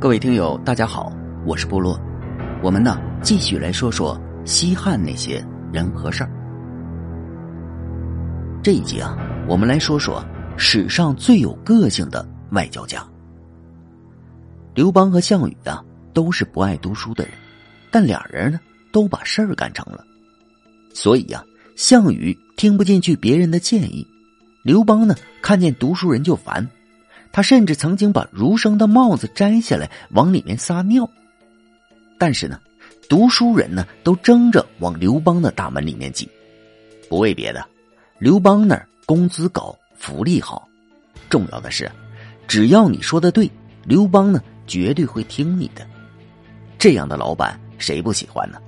各位听友，大家好，我是部落。我们呢，继续来说说西汉那些人和事儿。这一集啊，我们来说说史上最有个性的外交家。刘邦和项羽啊，都是不爱读书的人，但俩人呢，都把事儿干成了。所以呀，项羽听不进去别人的建议，刘邦呢，看见读书人就烦。他甚至曾经把儒生的帽子摘下来往里面撒尿，但是呢，读书人呢都争着往刘邦的大门里面挤，不为别的，刘邦那儿工资高，福利好，重要的是，只要你说的对，刘邦呢绝对会听你的。这样的老板谁不喜欢呢？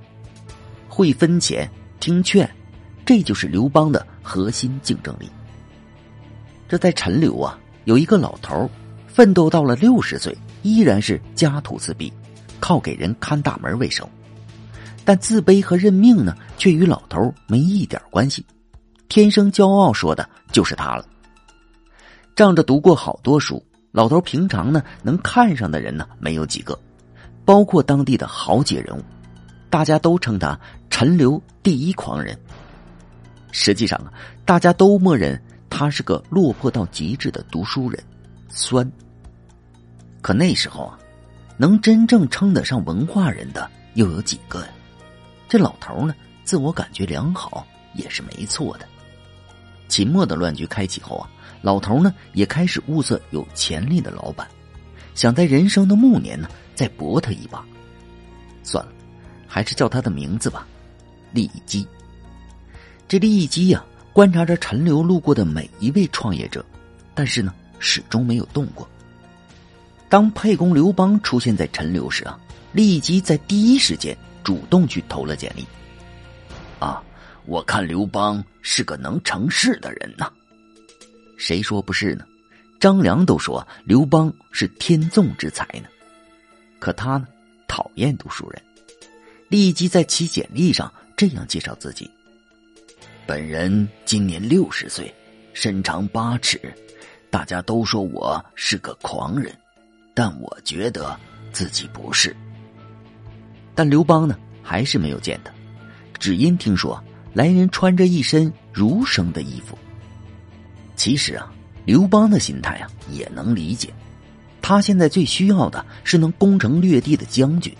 会分钱，听劝，这就是刘邦的核心竞争力。这在陈留啊。有一个老头奋斗到了六十岁，依然是家徒四壁，靠给人看大门为生。但自卑和认命呢，却与老头没一点关系。天生骄傲说的就是他了。仗着读过好多书，老头平常呢能看上的人呢没有几个，包括当地的豪杰人物，大家都称他陈留第一狂人。实际上啊，大家都默认。他是个落魄到极致的读书人，酸。可那时候啊，能真正称得上文化人的又有几个呀？这老头呢，自我感觉良好也是没错的。秦末的乱局开启后啊，老头呢也开始物色有潜力的老板，想在人生的暮年呢再搏他一把。算了，还是叫他的名字吧，利基。这利基呀。观察着陈留路过的每一位创业者，但是呢，始终没有动过。当沛公刘邦出现在陈留时啊，立即在第一时间主动去投了简历。啊，我看刘邦是个能成事的人呐。谁说不是呢？张良都说刘邦是天纵之才呢。可他呢，讨厌读书人。立即在其简历上这样介绍自己。本人今年六十岁，身长八尺，大家都说我是个狂人，但我觉得自己不是。但刘邦呢，还是没有见他，只因听说来人穿着一身儒生的衣服。其实啊，刘邦的心态啊也能理解，他现在最需要的是能攻城略地的将军，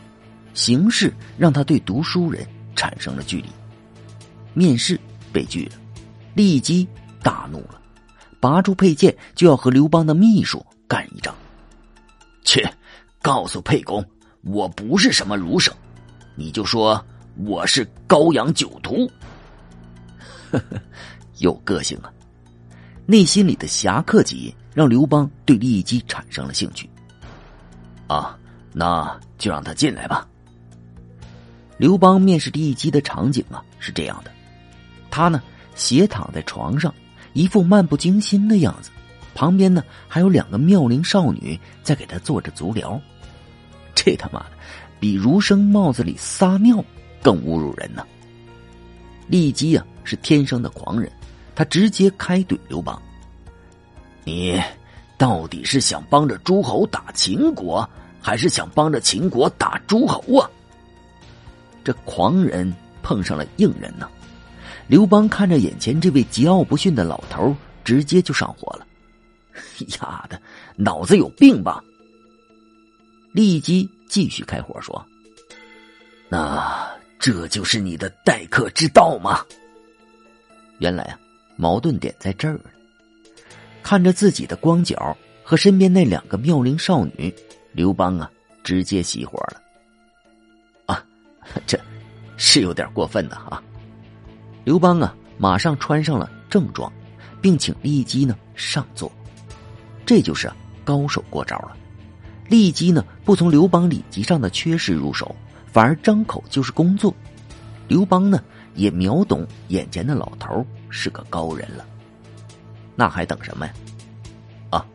形势让他对读书人产生了距离。面试。被拒了，立即大怒了，拔出佩剑就要和刘邦的秘书干一仗。去，告诉沛公，我不是什么儒生，你就说我是高阳酒徒。呵呵，有个性啊！内心里的侠客气让刘邦对利基产生了兴趣。啊，那就让他进来吧。刘邦面试利基的场景啊，是这样的。他呢，斜躺在床上，一副漫不经心的样子，旁边呢还有两个妙龄少女在给他做着足疗。这他妈的，比儒生帽子里撒尿更侮辱人呢！利基啊是天生的狂人，他直接开怼刘邦：“你到底是想帮着诸侯打秦国，还是想帮着秦国打诸侯啊？”这狂人碰上了硬人呢。刘邦看着眼前这位桀骜不驯的老头，直接就上火了。丫的，脑子有病吧！立即继续开火说：“那这就是你的待客之道吗？”原来啊，矛盾点在这儿。看着自己的光脚和身边那两个妙龄少女，刘邦啊，直接熄火了。啊，这是有点过分的啊！刘邦啊，马上穿上了正装，并请利基呢上座。这就是高手过招了。利基呢不从刘邦礼级上的缺失入手，反而张口就是工作。刘邦呢也秒懂眼前的老头是个高人了。那还等什么呀？啊，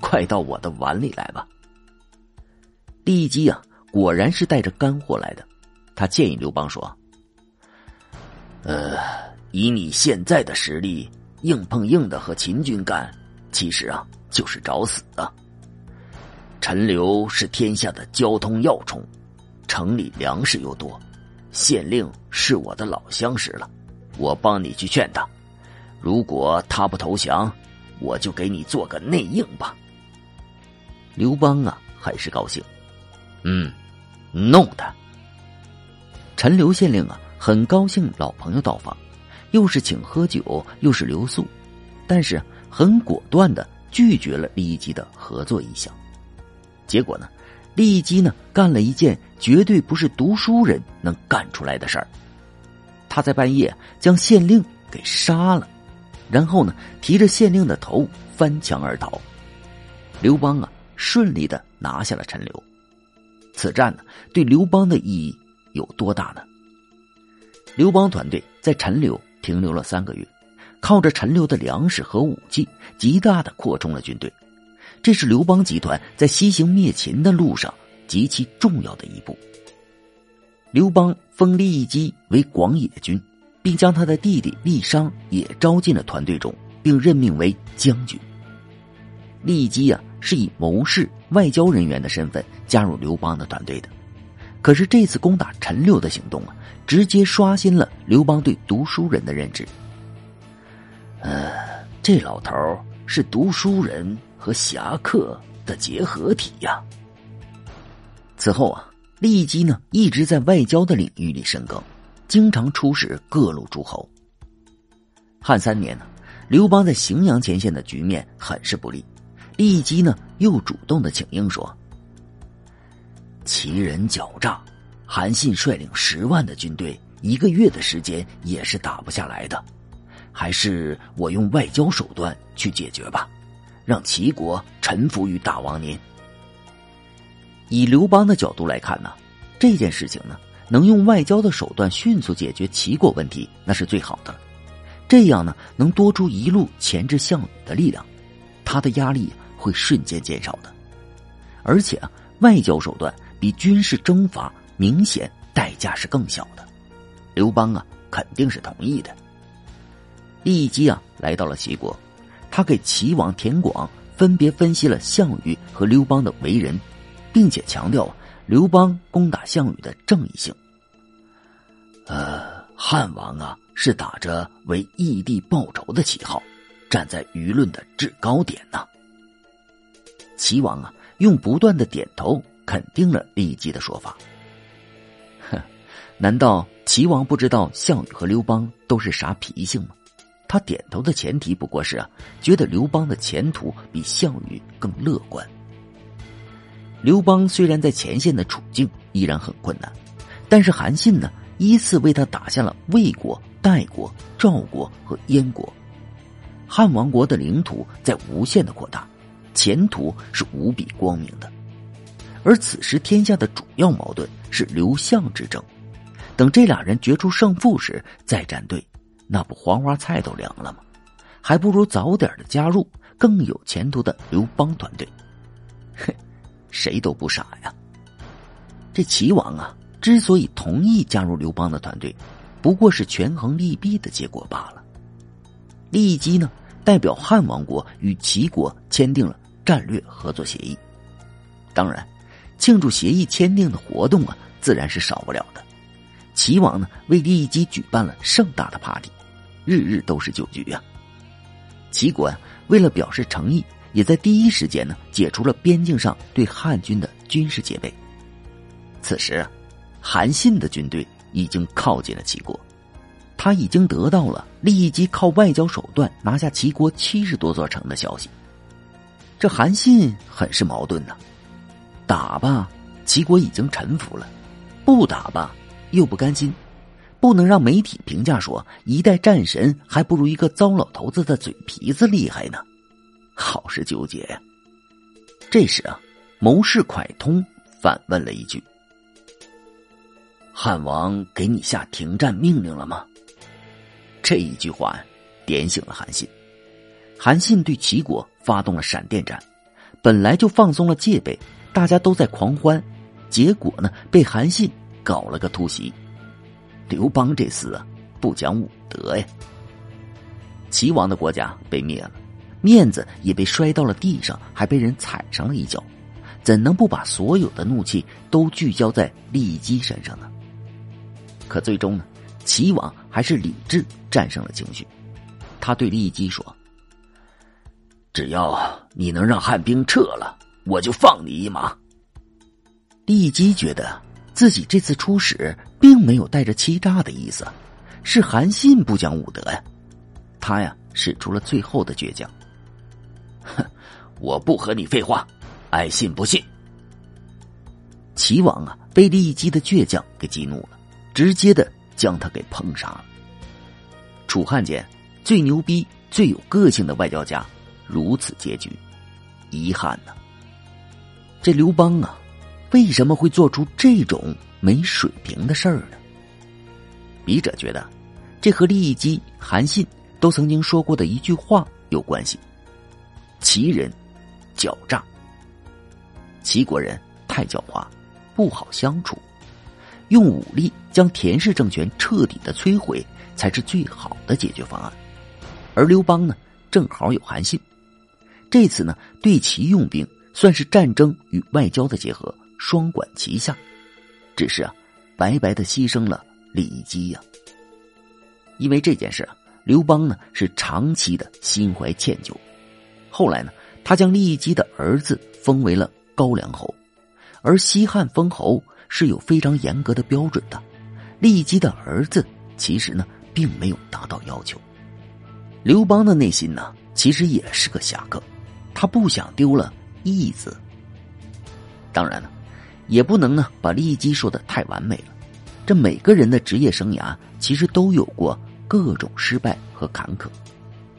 快到我的碗里来吧！利基啊，果然是带着干货来的。他建议刘邦说。呃，以你现在的实力，硬碰硬的和秦军干，其实啊就是找死啊！陈留是天下的交通要冲，城里粮食又多，县令是我的老相识了，我帮你去劝他。如果他不投降，我就给你做个内应吧。刘邦啊，很是高兴。嗯，弄他。陈留县令啊，很高兴老朋友到访，又是请喝酒，又是留宿，但是很果断的拒绝了李基的合作意向。结果呢，李基呢干了一件绝对不是读书人能干出来的事儿，他在半夜将县令给杀了。然后呢，提着县令的头翻墙而逃。刘邦啊，顺利的拿下了陈留。此战呢，对刘邦的意义有多大呢？刘邦团队在陈留停留了三个月，靠着陈留的粮食和武器，极大的扩充了军队。这是刘邦集团在西行灭秦的路上极其重要的一步。刘邦封利基为广野军。并将他的弟弟利商也招进了团队中，并任命为将军。利基啊，是以谋士、外交人员的身份加入刘邦的团队的。可是这次攻打陈留的行动啊，直接刷新了刘邦对读书人的认知。呃，这老头是读书人和侠客的结合体呀。此后啊，利基呢一直在外交的领域里深耕。经常出使各路诸侯。汉三年呢，刘邦在荥阳前线的局面很是不利，利基呢又主动的请缨说：“齐人狡诈，韩信率领十万的军队，一个月的时间也是打不下来的，还是我用外交手段去解决吧，让齐国臣服于大王您。”以刘邦的角度来看呢，这件事情呢。能用外交的手段迅速解决齐国问题，那是最好的。这样呢，能多出一路钳制项羽的力量，他的压力会瞬间减少的。而且啊，外交手段比军事征伐明显代价是更小的。刘邦啊，肯定是同意的。立即啊，来到了齐国，他给齐王田广分别分析了项羽和刘邦的为人，并且强调。刘邦攻打项羽的正义性。呃，汉王啊，是打着为义帝报仇的旗号，站在舆论的制高点呢。齐王啊，用不断的点头肯定了利基的说法。哼，难道齐王不知道项羽和刘邦都是啥脾性吗？他点头的前提不过是啊，觉得刘邦的前途比项羽更乐观。刘邦虽然在前线的处境依然很困难，但是韩信呢依次为他打下了魏国、代国、赵国和燕国，汉王国的领土在无限的扩大，前途是无比光明的。而此时天下的主要矛盾是刘项之争，等这俩人决出胜负时再站队，那不黄花菜都凉了吗？还不如早点的加入更有前途的刘邦团队。哼。谁都不傻呀。这齐王啊，之所以同意加入刘邦的团队，不过是权衡利弊的结果罢了。利基呢，代表汉王国与齐国签订了战略合作协议。当然，庆祝协议签订的活动啊，自然是少不了的。齐王呢，为利益基举办了盛大的 party，日日都是酒局啊。齐国啊，为了表示诚意。也在第一时间呢，解除了边境上对汉军的军事戒备。此时，韩信的军队已经靠近了齐国，他已经得到了立即靠外交手段拿下齐国七十多座城的消息。这韩信很是矛盾呢，打吧，齐国已经臣服了；不打吧，又不甘心，不能让媒体评价说一代战神还不如一个糟老头子的嘴皮子厉害呢。好是纠结呀。这时啊，谋士蒯通反问了一句：“汉王给你下停战命令了吗？”这一句话点醒了韩信。韩信对齐国发动了闪电战，本来就放松了戒备，大家都在狂欢，结果呢，被韩信搞了个突袭。刘邦这厮啊，不讲武德呀。齐王的国家被灭了。面子也被摔到了地上，还被人踩上了一脚，怎能不把所有的怒气都聚焦在利基身上呢？可最终呢，齐王还是理智战胜了情绪。他对利基说：“只要你能让汉兵撤了，我就放你一马。”利基觉得自己这次出使并没有带着欺诈的意思，是韩信不讲武德呀。他呀，使出了最后的倔强。哼，我不和你废话，爱信不信。齐王啊，被利基的倔强给激怒了，直接的将他给碰杀了。楚汉间最牛逼、最有个性的外交家，如此结局，遗憾呢。这刘邦啊。为什么会做出这种没水平的事儿呢？笔者觉得，这和利益基、韩信都曾经说过的一句话有关系：齐人狡诈，齐国人太狡猾，不好相处，用武力将田氏政权彻底的摧毁才是最好的解决方案。而刘邦呢，正好有韩信，这次呢，对齐用兵算是战争与外交的结合。双管齐下，只是啊，白白的牺牲了李基呀。因为这件事啊，刘邦呢是长期的心怀歉疚。后来呢，他将利基的儿子封为了高梁侯，而西汉封侯是有非常严格的标准的。利基的儿子其实呢，并没有达到要求。刘邦的内心呢，其实也是个侠客，他不想丢了义字。当然了。也不能呢把利基说的太完美了，这每个人的职业生涯其实都有过各种失败和坎坷，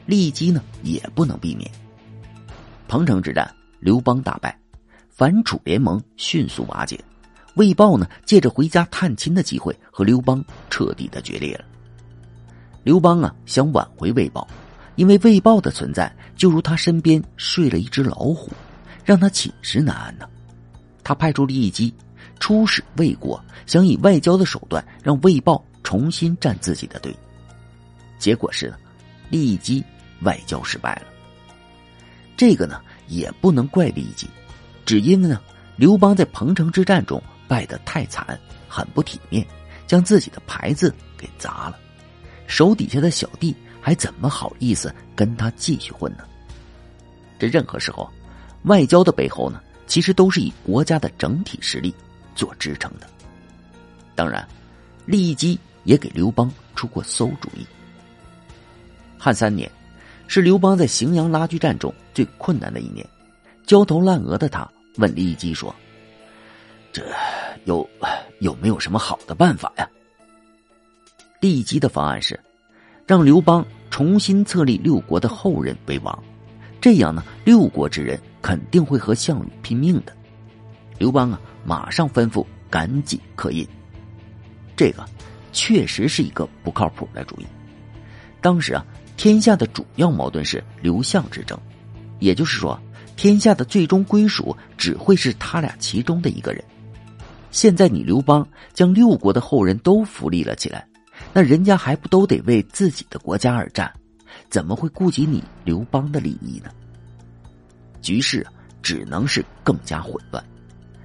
利基呢也不能避免。彭城之战，刘邦大败，反楚联盟迅速瓦解，魏豹呢借着回家探亲的机会和刘邦彻底的决裂了。刘邦啊想挽回魏豹，因为魏豹的存在就如他身边睡了一只老虎，让他寝食难安呢。他派出利基出使魏国，想以外交的手段让魏豹重新站自己的队。结果是呢，利基外交失败了。这个呢也不能怪利基，只因为呢刘邦在彭城之战中败得太惨，很不体面，将自己的牌子给砸了。手底下的小弟还怎么好意思跟他继续混呢？这任何时候，外交的背后呢？其实都是以国家的整体实力做支撑的。当然，利基也给刘邦出过馊主意。汉三年，是刘邦在荥阳拉锯战中最困难的一年。焦头烂额的他问利基说：“这有有没有什么好的办法呀？”利基的方案是，让刘邦重新册立六国的后人为王。这样呢，六国之人肯定会和项羽拼命的。刘邦啊，马上吩咐赶紧刻印。这个确实是一个不靠谱的主意。当时啊，天下的主要矛盾是刘项之争，也就是说，天下的最终归属只会是他俩其中的一个人。现在你刘邦将六国的后人都扶立了起来，那人家还不都得为自己的国家而战？怎么会顾及你刘邦的利益呢？局势只能是更加混乱，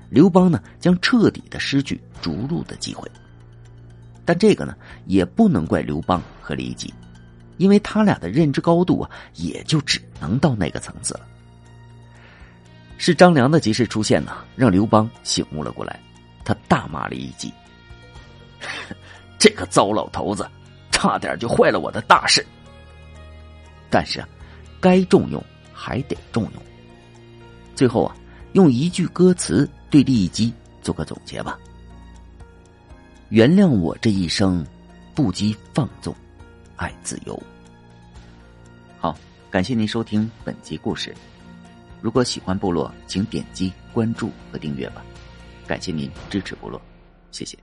刘邦呢将彻底的失去逐鹿的机会。但这个呢也不能怪刘邦和李吉，因为他俩的认知高度啊也就只能到那个层次了。是张良的及时出现呢，让刘邦醒悟了过来，他大骂了一记：“ 这个糟老头子，差点就坏了我的大事。”但是啊，该重用还得重用。最后啊，用一句歌词对利基做个总结吧：原谅我这一生不羁放纵，爱自由。好，感谢您收听本集故事。如果喜欢部落，请点击关注和订阅吧。感谢您支持部落，谢谢。